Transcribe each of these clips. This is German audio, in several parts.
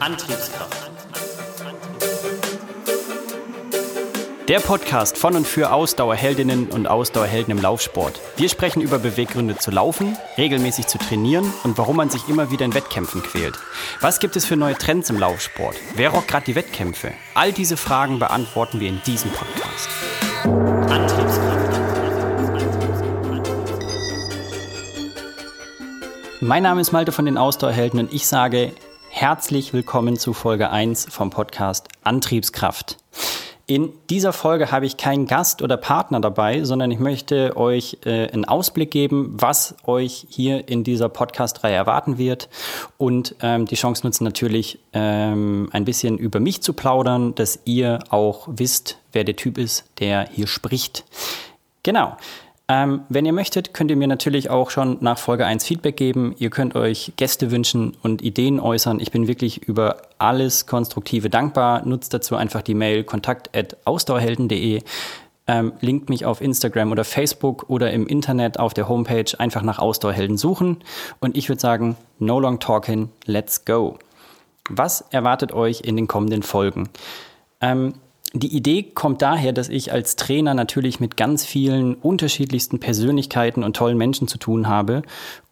Antriebskraft. Der Podcast von und für Ausdauerheldinnen und Ausdauerhelden im Laufsport. Wir sprechen über Beweggründe zu laufen, regelmäßig zu trainieren und warum man sich immer wieder in Wettkämpfen quält. Was gibt es für neue Trends im Laufsport? Wer rockt gerade die Wettkämpfe? All diese Fragen beantworten wir in diesem Podcast. Antriebskraft. Mein Name ist Malte von den Ausdauerhelden und ich sage herzlich willkommen zu Folge 1 vom Podcast Antriebskraft. In dieser Folge habe ich keinen Gast oder Partner dabei, sondern ich möchte euch äh, einen Ausblick geben, was euch hier in dieser Podcast-Reihe erwarten wird und ähm, die Chance nutzen natürlich ähm, ein bisschen über mich zu plaudern, dass ihr auch wisst, wer der Typ ist, der hier spricht. Genau. Ähm, wenn ihr möchtet, könnt ihr mir natürlich auch schon nach Folge 1 Feedback geben. Ihr könnt euch Gäste wünschen und Ideen äußern. Ich bin wirklich über alles Konstruktive dankbar. Nutzt dazu einfach die Mail kontakt.ausdauerhelden.de. Ähm, linkt mich auf Instagram oder Facebook oder im Internet auf der Homepage einfach nach Ausdauerhelden suchen. Und ich würde sagen, no long talking, let's go. Was erwartet euch in den kommenden Folgen? Ähm, die Idee kommt daher, dass ich als Trainer natürlich mit ganz vielen unterschiedlichsten Persönlichkeiten und tollen Menschen zu tun habe.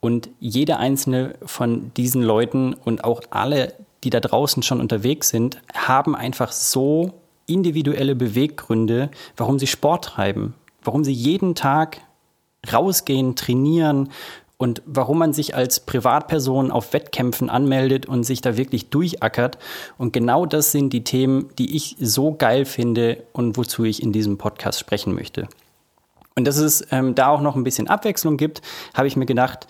Und jede einzelne von diesen Leuten und auch alle, die da draußen schon unterwegs sind, haben einfach so individuelle Beweggründe, warum sie Sport treiben, warum sie jeden Tag rausgehen, trainieren, und warum man sich als Privatperson auf Wettkämpfen anmeldet und sich da wirklich durchackert. Und genau das sind die Themen, die ich so geil finde und wozu ich in diesem Podcast sprechen möchte. Und dass es ähm, da auch noch ein bisschen Abwechslung gibt, habe ich mir gedacht,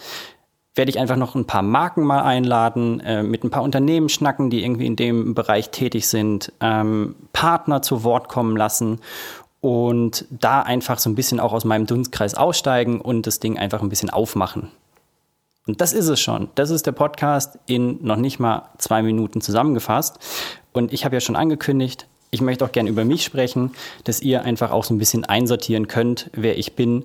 werde ich einfach noch ein paar Marken mal einladen, äh, mit ein paar Unternehmen schnacken, die irgendwie in dem Bereich tätig sind, ähm, Partner zu Wort kommen lassen und da einfach so ein bisschen auch aus meinem Dunstkreis aussteigen und das Ding einfach ein bisschen aufmachen. Und das ist es schon. Das ist der Podcast in noch nicht mal zwei Minuten zusammengefasst. Und ich habe ja schon angekündigt, ich möchte auch gerne über mich sprechen, dass ihr einfach auch so ein bisschen einsortieren könnt, wer ich bin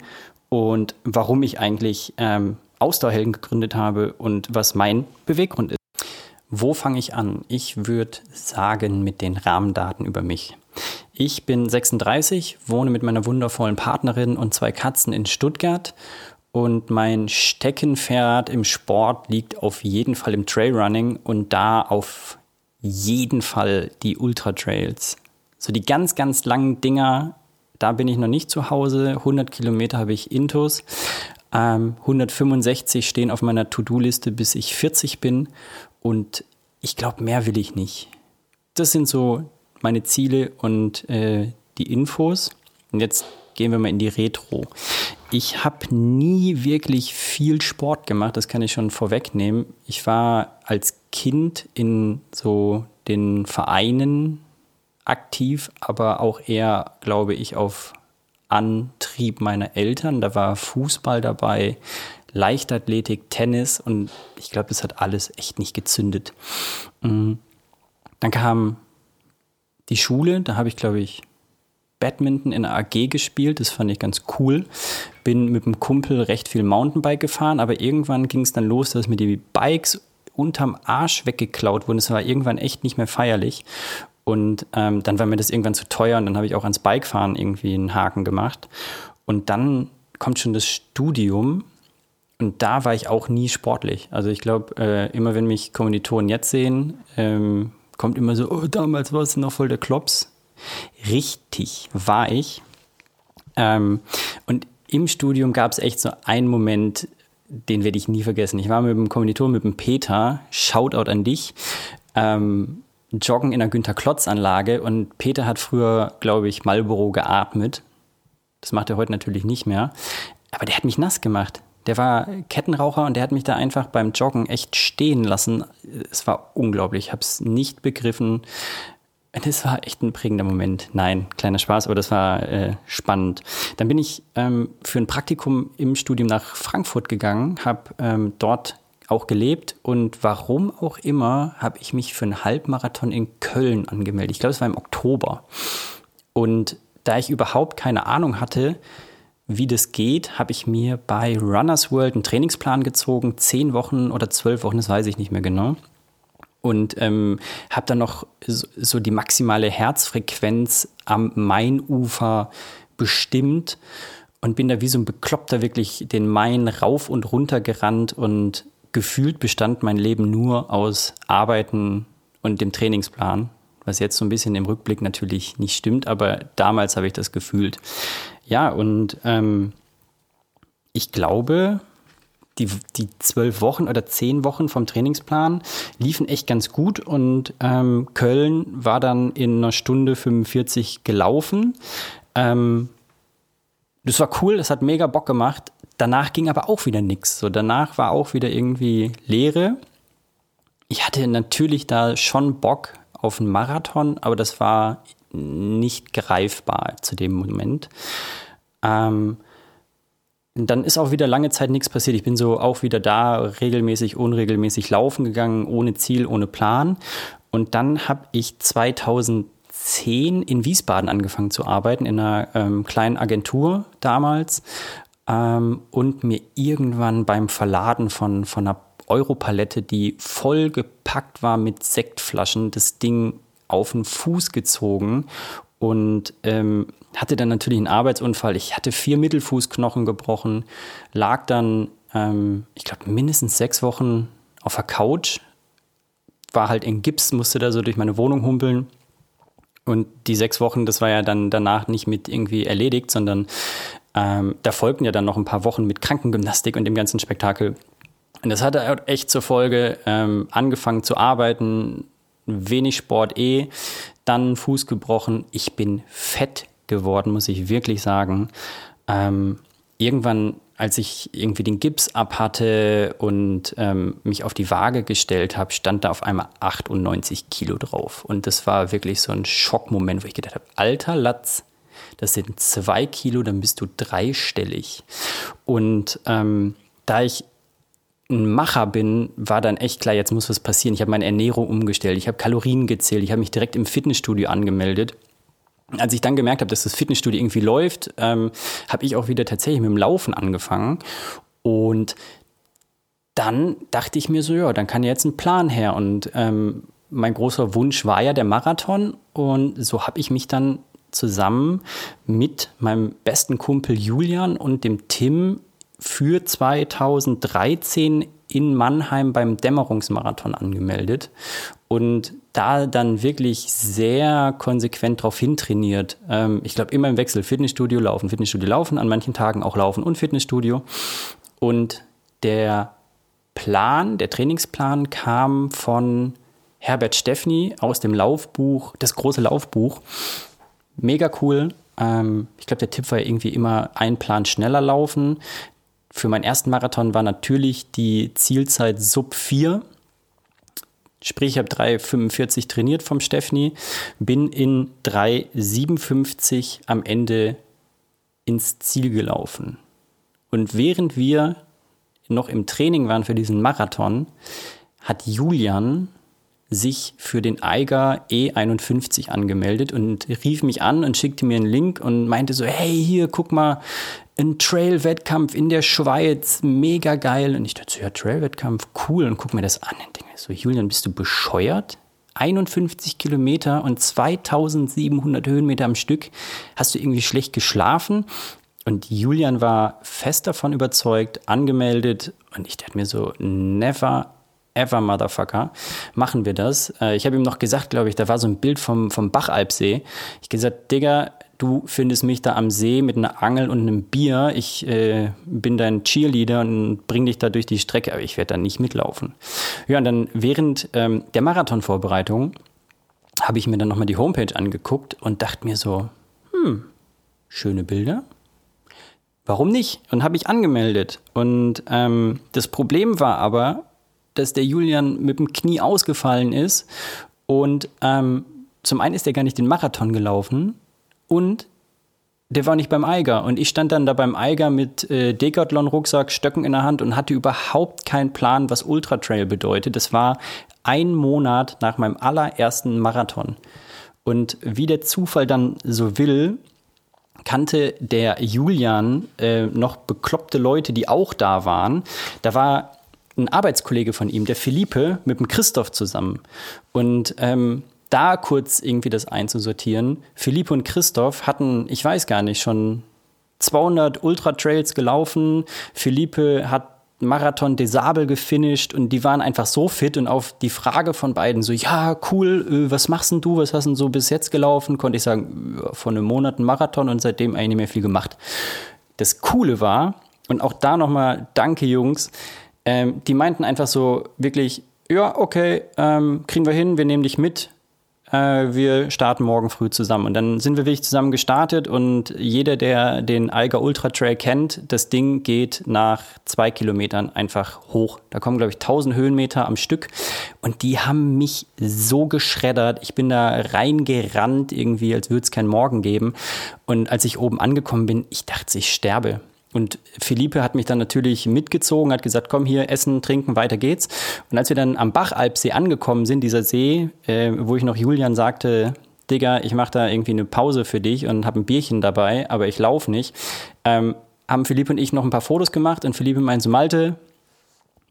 und warum ich eigentlich ähm, Ausdauerhelden gegründet habe und was mein Beweggrund ist. Wo fange ich an? Ich würde sagen mit den Rahmendaten über mich. Ich bin 36, wohne mit meiner wundervollen Partnerin und zwei Katzen in Stuttgart und mein Steckenpferd im Sport liegt auf jeden Fall im Trailrunning und da auf jeden Fall die Ultra Trails. So die ganz, ganz langen Dinger, da bin ich noch nicht zu Hause. 100 Kilometer habe ich Intus. Ähm, 165 stehen auf meiner To-Do-Liste, bis ich 40 bin. Und ich glaube, mehr will ich nicht. Das sind so meine Ziele und äh, die Infos. Und jetzt gehen wir mal in die Retro. Ich habe nie wirklich viel Sport gemacht, das kann ich schon vorwegnehmen. Ich war als Kind in so den Vereinen aktiv, aber auch eher, glaube ich, auf Antrieb meiner Eltern. Da war Fußball dabei, Leichtathletik, Tennis und ich glaube, es hat alles echt nicht gezündet. Mm. Dann kam die Schule, da habe ich, glaube ich, Badminton in der AG gespielt, das fand ich ganz cool. Bin mit einem Kumpel recht viel Mountainbike gefahren, aber irgendwann ging es dann los, dass mir die Bikes unterm Arsch weggeklaut wurden. Es war irgendwann echt nicht mehr feierlich. Und ähm, dann war mir das irgendwann zu teuer und dann habe ich auch ans Bikefahren irgendwie einen Haken gemacht. Und dann kommt schon das Studium und da war ich auch nie sportlich. Also ich glaube, äh, immer wenn mich Kommilitonen jetzt sehen, ähm, kommt immer so, oh, damals war es noch voll der Klops. Richtig war ich. Ähm, und im Studium gab es echt so einen Moment, den werde ich nie vergessen. Ich war mit dem Kommiliton, mit dem Peter, Shoutout an dich, ähm, joggen in der Günther-Klotz-Anlage und Peter hat früher, glaube ich, Marlboro geatmet. Das macht er heute natürlich nicht mehr. Aber der hat mich nass gemacht. Der war Kettenraucher und der hat mich da einfach beim Joggen echt stehen lassen. Es war unglaublich. Ich habe es nicht begriffen. Das war echt ein prägender Moment. Nein, kleiner Spaß, aber das war äh, spannend. Dann bin ich ähm, für ein Praktikum im Studium nach Frankfurt gegangen, habe ähm, dort auch gelebt und warum auch immer habe ich mich für einen Halbmarathon in Köln angemeldet. Ich glaube, es war im Oktober. Und da ich überhaupt keine Ahnung hatte, wie das geht, habe ich mir bei Runners World einen Trainingsplan gezogen, zehn Wochen oder zwölf Wochen, das weiß ich nicht mehr genau. Und ähm, habe dann noch so, die maximale Herzfrequenz am Mainufer bestimmt und bin da wie so ein Bekloppter wirklich den Main rauf und runter gerannt und gefühlt bestand mein Leben nur aus Arbeiten und dem Trainingsplan, was jetzt so ein bisschen im Rückblick natürlich nicht stimmt, aber damals habe ich das gefühlt. Ja, und ähm, ich glaube, die, die zwölf Wochen oder zehn Wochen vom Trainingsplan liefen echt ganz gut und ähm, Köln war dann in einer Stunde 45 gelaufen. Ähm, das war cool, das hat mega Bock gemacht. Danach ging aber auch wieder nichts. So, danach war auch wieder irgendwie Leere. Ich hatte natürlich da schon Bock auf einen Marathon, aber das war nicht greifbar zu dem Moment. Ähm, dann ist auch wieder lange Zeit nichts passiert. Ich bin so auch wieder da, regelmäßig, unregelmäßig laufen gegangen, ohne Ziel, ohne Plan. Und dann habe ich 2010 in Wiesbaden angefangen zu arbeiten, in einer ähm, kleinen Agentur damals. Ähm, und mir irgendwann beim Verladen von, von einer Europalette, die voll gepackt war mit Sektflaschen, das Ding auf den Fuß gezogen und ähm, hatte dann natürlich einen Arbeitsunfall. Ich hatte vier Mittelfußknochen gebrochen, lag dann, ähm, ich glaube, mindestens sechs Wochen auf der Couch, war halt in Gips, musste da so durch meine Wohnung humpeln. Und die sechs Wochen, das war ja dann danach nicht mit irgendwie erledigt, sondern ähm, da folgten ja dann noch ein paar Wochen mit Krankengymnastik und dem ganzen Spektakel. Und das hatte echt zur Folge, ähm, angefangen zu arbeiten, wenig Sport eh, dann Fuß gebrochen. Ich bin fett geworden, muss ich wirklich sagen. Ähm, irgendwann, als ich irgendwie den Gips ab hatte und ähm, mich auf die Waage gestellt habe, stand da auf einmal 98 Kilo drauf. Und das war wirklich so ein Schockmoment, wo ich gedacht habe, alter Latz, das sind zwei Kilo, dann bist du dreistellig. Und ähm, da ich ein Macher bin, war dann echt klar, jetzt muss was passieren. Ich habe meine Ernährung umgestellt, ich habe Kalorien gezählt, ich habe mich direkt im Fitnessstudio angemeldet. Als ich dann gemerkt habe, dass das Fitnessstudio irgendwie läuft, ähm, habe ich auch wieder tatsächlich mit dem Laufen angefangen. Und dann dachte ich mir so, ja, dann kann jetzt ein Plan her. Und ähm, mein großer Wunsch war ja der Marathon. Und so habe ich mich dann zusammen mit meinem besten Kumpel Julian und dem Tim für 2013 in Mannheim beim Dämmerungsmarathon angemeldet und da dann wirklich sehr konsequent darauf hintrainiert. Ähm, ich glaube, immer im Wechsel Fitnessstudio laufen, Fitnessstudio laufen, an manchen Tagen auch laufen und Fitnessstudio. Und der Plan, der Trainingsplan kam von Herbert Steffni aus dem Laufbuch, das große Laufbuch. Mega cool. Ähm, ich glaube, der Tipp war irgendwie immer ein Plan schneller laufen für meinen ersten Marathon war natürlich die Zielzeit sub 4. Sprich, ich habe 3,45 trainiert vom Stefni, bin in 3,57 am Ende ins Ziel gelaufen. Und während wir noch im Training waren für diesen Marathon, hat Julian sich für den Eiger E51 angemeldet und rief mich an und schickte mir einen Link und meinte so, hey, hier, guck mal, ein Trail-Wettkampf in der Schweiz, mega geil. Und ich dachte so, ja, Trail-Wettkampf, cool. Und guck mir das an und denke so, Julian, bist du bescheuert? 51 Kilometer und 2700 Höhenmeter am Stück. Hast du irgendwie schlecht geschlafen? Und Julian war fest davon überzeugt, angemeldet. Und ich dachte mir so, never ever, Motherfucker, machen wir das. Äh, ich habe ihm noch gesagt, glaube ich, da war so ein Bild vom, vom Bachalpsee. Ich gesagt, Digga, du findest mich da am See mit einer Angel und einem Bier. Ich äh, bin dein Cheerleader und bring dich da durch die Strecke, aber ich werde da nicht mitlaufen. Ja, und dann während ähm, der Marathonvorbereitung habe ich mir dann nochmal die Homepage angeguckt und dachte mir so, hm, schöne Bilder. Warum nicht? Und habe ich angemeldet. Und ähm, das Problem war aber, dass der Julian mit dem Knie ausgefallen ist. Und ähm, zum einen ist er gar nicht den Marathon gelaufen und der war nicht beim Eiger. Und ich stand dann da beim Eiger mit äh, Decathlon-Rucksack, Stöcken in der Hand und hatte überhaupt keinen Plan, was Ultra Trail bedeutet. Das war ein Monat nach meinem allerersten Marathon. Und wie der Zufall dann so will, kannte der Julian äh, noch bekloppte Leute, die auch da waren. Da war ein Arbeitskollege von ihm, der Philippe, mit dem Christoph zusammen. Und ähm, da kurz irgendwie das einzusortieren. Philippe und Christoph hatten, ich weiß gar nicht, schon 200 Ultra-Trails gelaufen. Philippe hat Marathon des Sable gefinisht und die waren einfach so fit und auf die Frage von beiden so, ja, cool, äh, was machst denn du, was hast denn so bis jetzt gelaufen, konnte ich sagen, vor einem Monat ein Marathon und seitdem eigentlich nicht mehr viel gemacht. Das Coole war, und auch da nochmal danke Jungs, ähm, die meinten einfach so wirklich, ja, okay, ähm, kriegen wir hin, wir nehmen dich mit, äh, wir starten morgen früh zusammen. Und dann sind wir wirklich zusammen gestartet und jeder, der den Alga Ultra Trail kennt, das Ding geht nach zwei Kilometern einfach hoch. Da kommen, glaube ich, 1000 Höhenmeter am Stück und die haben mich so geschreddert. Ich bin da reingerannt irgendwie, als würde es keinen Morgen geben. Und als ich oben angekommen bin, ich dachte, ich sterbe. Und Philippe hat mich dann natürlich mitgezogen, hat gesagt, komm hier, essen, trinken, weiter geht's. Und als wir dann am Bachalpsee angekommen sind, dieser See, äh, wo ich noch Julian sagte, Digga, ich mache da irgendwie eine Pause für dich und habe ein Bierchen dabei, aber ich laufe nicht, ähm, haben Philippe und ich noch ein paar Fotos gemacht und Philippe meinte so, Malte,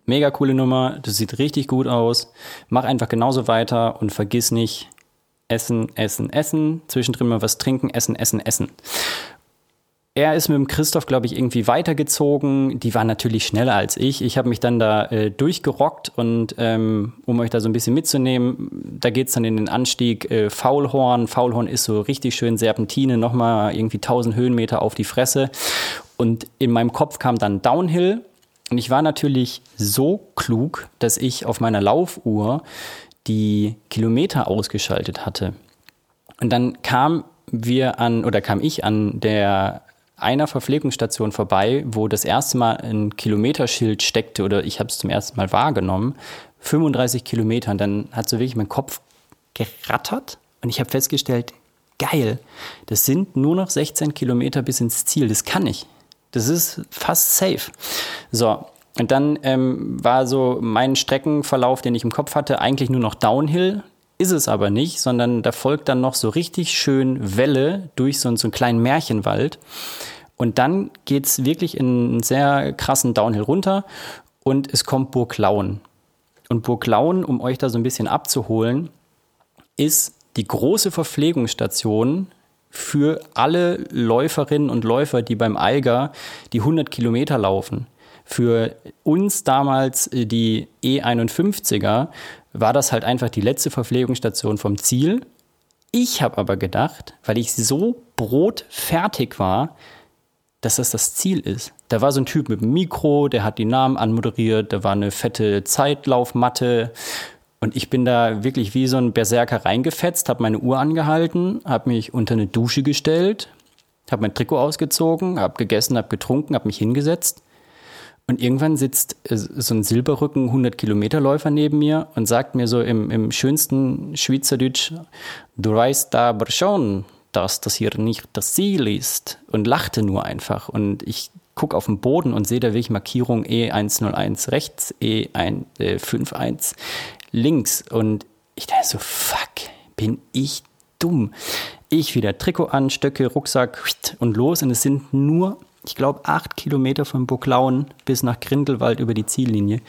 mega coole Nummer, das sieht richtig gut aus, mach einfach genauso weiter und vergiss nicht, essen, essen, essen, zwischendrin mal was trinken, essen, essen, essen. Er ist mit dem Christoph, glaube ich, irgendwie weitergezogen. Die waren natürlich schneller als ich. Ich habe mich dann da äh, durchgerockt und ähm, um euch da so ein bisschen mitzunehmen, da geht es dann in den Anstieg äh, Faulhorn. Faulhorn ist so richtig schön Serpentine, nochmal irgendwie 1000 Höhenmeter auf die Fresse. Und in meinem Kopf kam dann Downhill. Und ich war natürlich so klug, dass ich auf meiner Laufuhr die Kilometer ausgeschaltet hatte. Und dann kam wir an oder kam ich an der einer Verpflegungsstation vorbei, wo das erste Mal ein Kilometerschild steckte oder ich habe es zum ersten Mal wahrgenommen. 35 Kilometer. Und dann hat so wirklich mein Kopf gerattert und ich habe festgestellt, geil, das sind nur noch 16 Kilometer bis ins Ziel. Das kann ich. Das ist fast safe. So, und dann ähm, war so mein Streckenverlauf, den ich im Kopf hatte, eigentlich nur noch Downhill. Ist es aber nicht, sondern da folgt dann noch so richtig schön Welle durch so, so einen kleinen Märchenwald. Und dann geht es wirklich in einen sehr krassen Downhill runter und es kommt Burg Lauen. Und Burg Lauen, um euch da so ein bisschen abzuholen, ist die große Verpflegungsstation für alle Läuferinnen und Läufer, die beim Eiger die 100 Kilometer laufen. Für uns damals äh, die E51er war das halt einfach die letzte Verpflegungsstation vom Ziel. Ich habe aber gedacht, weil ich so brotfertig war, dass das das Ziel ist. Da war so ein Typ mit einem Mikro, der hat die Namen anmoderiert, da war eine fette Zeitlaufmatte und ich bin da wirklich wie so ein Berserker reingefetzt, habe meine Uhr angehalten, habe mich unter eine Dusche gestellt, habe mein Trikot ausgezogen, habe gegessen, habe getrunken, habe mich hingesetzt und irgendwann sitzt äh, so ein Silberrücken 100 Kilometer Läufer neben mir und sagt mir so im, im schönsten Schweizerdeutsch, du weißt aber schon, dass das hier nicht das Ziel ist und lachte nur einfach. Und ich gucke auf den Boden und sehe da wirklich Markierung E101 rechts, E151 links. Und ich dachte so, fuck, bin ich dumm. Ich wieder Trikot an, Stöcke, Rucksack und los. Und es sind nur ich glaube, acht Kilometer von Burglauen bis nach Grindelwald über die Ziellinie.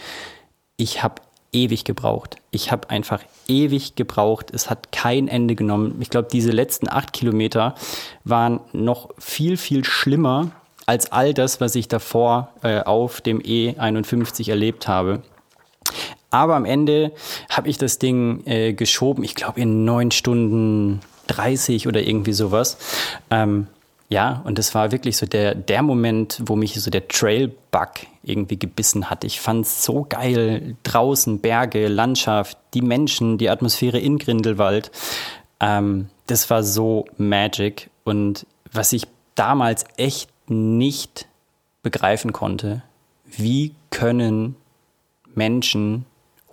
Ich habe ewig gebraucht. Ich habe einfach ewig gebraucht. Es hat kein Ende genommen. Ich glaube, diese letzten acht Kilometer waren noch viel, viel schlimmer als all das, was ich davor äh, auf dem E51 erlebt habe. Aber am Ende habe ich das Ding äh, geschoben, ich glaube in neun Stunden 30 oder irgendwie sowas. Ähm, ja, und das war wirklich so der, der Moment, wo mich so der Trail-Bug irgendwie gebissen hat. Ich fand es so geil. Draußen, Berge, Landschaft, die Menschen, die Atmosphäre in Grindelwald. Ähm, das war so magic. Und was ich damals echt nicht begreifen konnte, wie können Menschen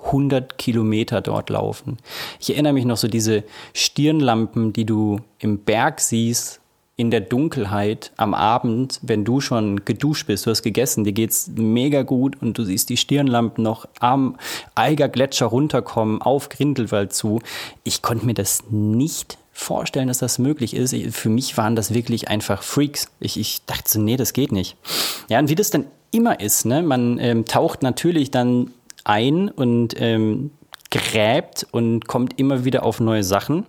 100 Kilometer dort laufen. Ich erinnere mich noch so diese Stirnlampen, die du im Berg siehst, in der Dunkelheit am Abend, wenn du schon geduscht bist, du hast gegessen, dir geht's mega gut und du siehst die Stirnlampen noch am Eiger Gletscher runterkommen, auf Grindelwald zu. Ich konnte mir das nicht vorstellen, dass das möglich ist. Für mich waren das wirklich einfach Freaks. Ich, ich dachte so, nee, das geht nicht. Ja, und wie das dann immer ist, ne? man ähm, taucht natürlich dann ein und ähm, gräbt und kommt immer wieder auf neue Sachen.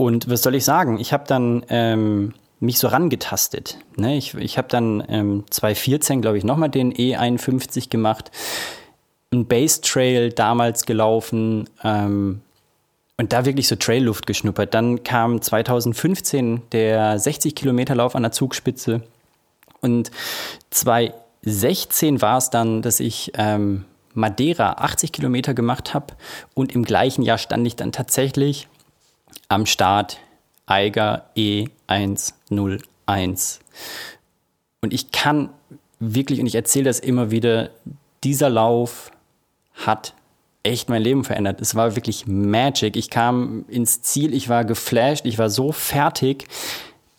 Und was soll ich sagen? Ich habe dann ähm, mich so rangetastet. Ne? Ich, ich habe dann ähm, 2014, glaube ich, nochmal den E51 gemacht, ein Base Trail damals gelaufen ähm, und da wirklich so Trailluft geschnuppert. Dann kam 2015 der 60 Kilometer Lauf an der Zugspitze und 2016 war es dann, dass ich ähm, Madeira 80 Kilometer gemacht habe und im gleichen Jahr stand ich dann tatsächlich am Start Eiger E101. Und ich kann wirklich, und ich erzähle das immer wieder, dieser Lauf hat echt mein Leben verändert. Es war wirklich Magic. Ich kam ins Ziel, ich war geflasht, ich war so fertig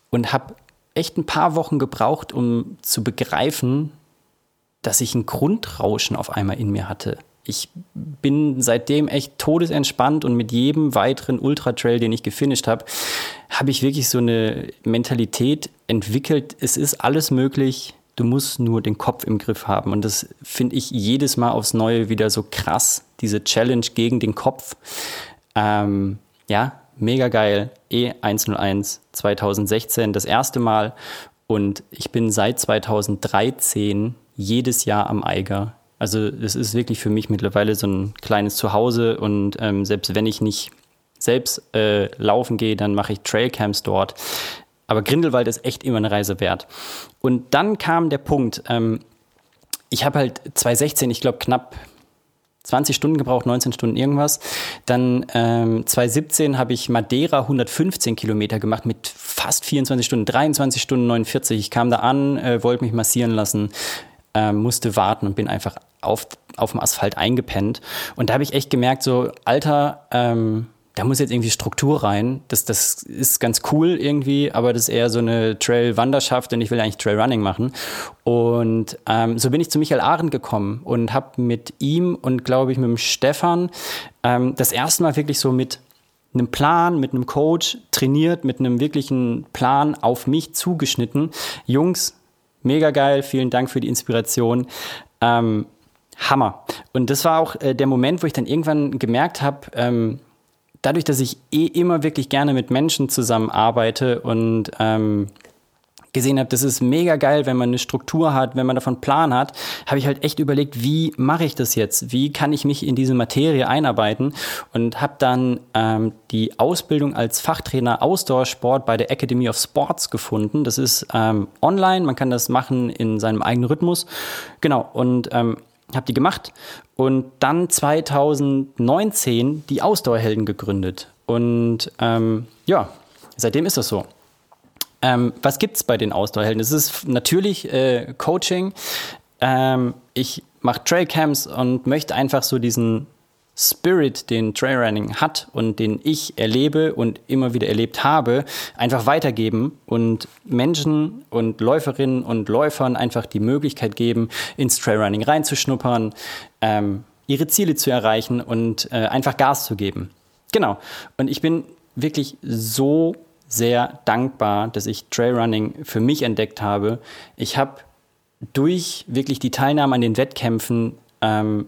und habe echt ein paar Wochen gebraucht, um zu begreifen, dass ich ein Grundrauschen auf einmal in mir hatte ich bin seitdem echt todesentspannt und mit jedem weiteren Ultra-Trail, den ich gefinisht habe, habe ich wirklich so eine Mentalität entwickelt. Es ist alles möglich. Du musst nur den Kopf im Griff haben. Und das finde ich jedes Mal aufs Neue wieder so krass, diese Challenge gegen den Kopf. Ähm, ja, mega geil. E101 2016, das erste Mal. Und ich bin seit 2013 jedes Jahr am Eiger also es ist wirklich für mich mittlerweile so ein kleines Zuhause und ähm, selbst wenn ich nicht selbst äh, laufen gehe, dann mache ich Trailcamps dort. Aber Grindelwald ist echt immer eine Reise wert. Und dann kam der Punkt, ähm, ich habe halt 2016, ich glaube knapp 20 Stunden gebraucht, 19 Stunden irgendwas. Dann ähm, 2017 habe ich Madeira 115 Kilometer gemacht mit fast 24 Stunden, 23 Stunden 49. Ich kam da an, äh, wollte mich massieren lassen, äh, musste warten und bin einfach auf, auf dem Asphalt eingepennt. Und da habe ich echt gemerkt, so, Alter, ähm, da muss jetzt irgendwie Struktur rein. Das, das ist ganz cool irgendwie, aber das ist eher so eine Trail-Wanderschaft und ich will eigentlich Trail-Running machen. Und ähm, so bin ich zu Michael Arendt gekommen und habe mit ihm und glaube ich mit dem Stefan ähm, das erste Mal wirklich so mit einem Plan, mit einem Coach trainiert, mit einem wirklichen Plan auf mich zugeschnitten. Jungs, mega geil, vielen Dank für die Inspiration. Ähm, Hammer. Und das war auch äh, der Moment, wo ich dann irgendwann gemerkt habe, ähm, dadurch, dass ich eh immer wirklich gerne mit Menschen zusammenarbeite und ähm, gesehen habe, das ist mega geil, wenn man eine Struktur hat, wenn man davon Plan hat, habe ich halt echt überlegt, wie mache ich das jetzt? Wie kann ich mich in diese Materie einarbeiten? Und habe dann ähm, die Ausbildung als Fachtrainer Ausdauersport bei der Academy of Sports gefunden. Das ist ähm, online, man kann das machen in seinem eigenen Rhythmus. Genau, und ähm, habe die gemacht und dann 2019 die Ausdauerhelden gegründet. Und ähm, ja, seitdem ist das so. Ähm, was es bei den Ausdauerhelden? Es ist natürlich äh, Coaching. Ähm, ich mache Trailcamps und möchte einfach so diesen Spirit, den Trailrunning hat und den ich erlebe und immer wieder erlebt habe, einfach weitergeben und Menschen und Läuferinnen und Läufern einfach die Möglichkeit geben, ins Trailrunning reinzuschnuppern, ähm, ihre Ziele zu erreichen und äh, einfach Gas zu geben. Genau. Und ich bin wirklich so sehr dankbar, dass ich Trailrunning für mich entdeckt habe. Ich habe durch wirklich die Teilnahme an den Wettkämpfen ähm,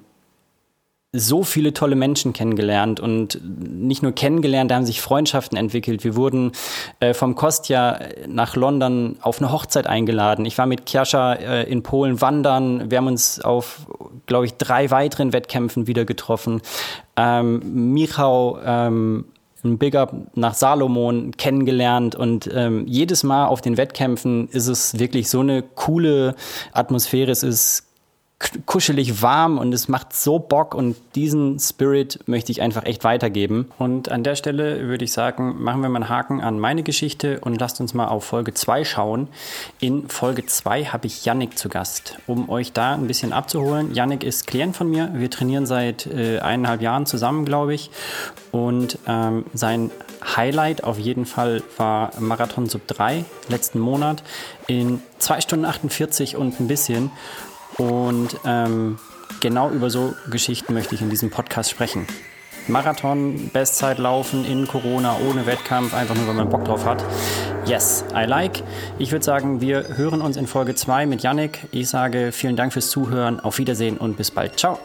so viele tolle Menschen kennengelernt und nicht nur kennengelernt, da haben sich Freundschaften entwickelt. Wir wurden äh, vom Kostja nach London auf eine Hochzeit eingeladen. Ich war mit Kiascha äh, in Polen wandern. Wir haben uns auf, glaube ich, drei weiteren Wettkämpfen wieder getroffen. Ähm, Michał ähm, ein Big Up nach Salomon kennengelernt und ähm, jedes Mal auf den Wettkämpfen ist es wirklich so eine coole Atmosphäre. Es ist kuschelig warm und es macht so Bock und diesen Spirit möchte ich einfach echt weitergeben. Und an der Stelle würde ich sagen, machen wir mal einen Haken an meine Geschichte und lasst uns mal auf Folge 2 schauen. In Folge 2 habe ich Yannick zu Gast, um euch da ein bisschen abzuholen. Yannick ist Klient von mir. Wir trainieren seit äh, eineinhalb Jahren zusammen, glaube ich. Und ähm, sein Highlight auf jeden Fall war Marathon Sub 3 letzten Monat in 2 Stunden 48 und ein bisschen. Und ähm, genau über so Geschichten möchte ich in diesem Podcast sprechen. Marathon, Bestzeit laufen in Corona, ohne Wettkampf, einfach nur, weil man Bock drauf hat. Yes, I like. Ich würde sagen, wir hören uns in Folge 2 mit Yannick. Ich sage vielen Dank fürs Zuhören, auf Wiedersehen und bis bald. Ciao.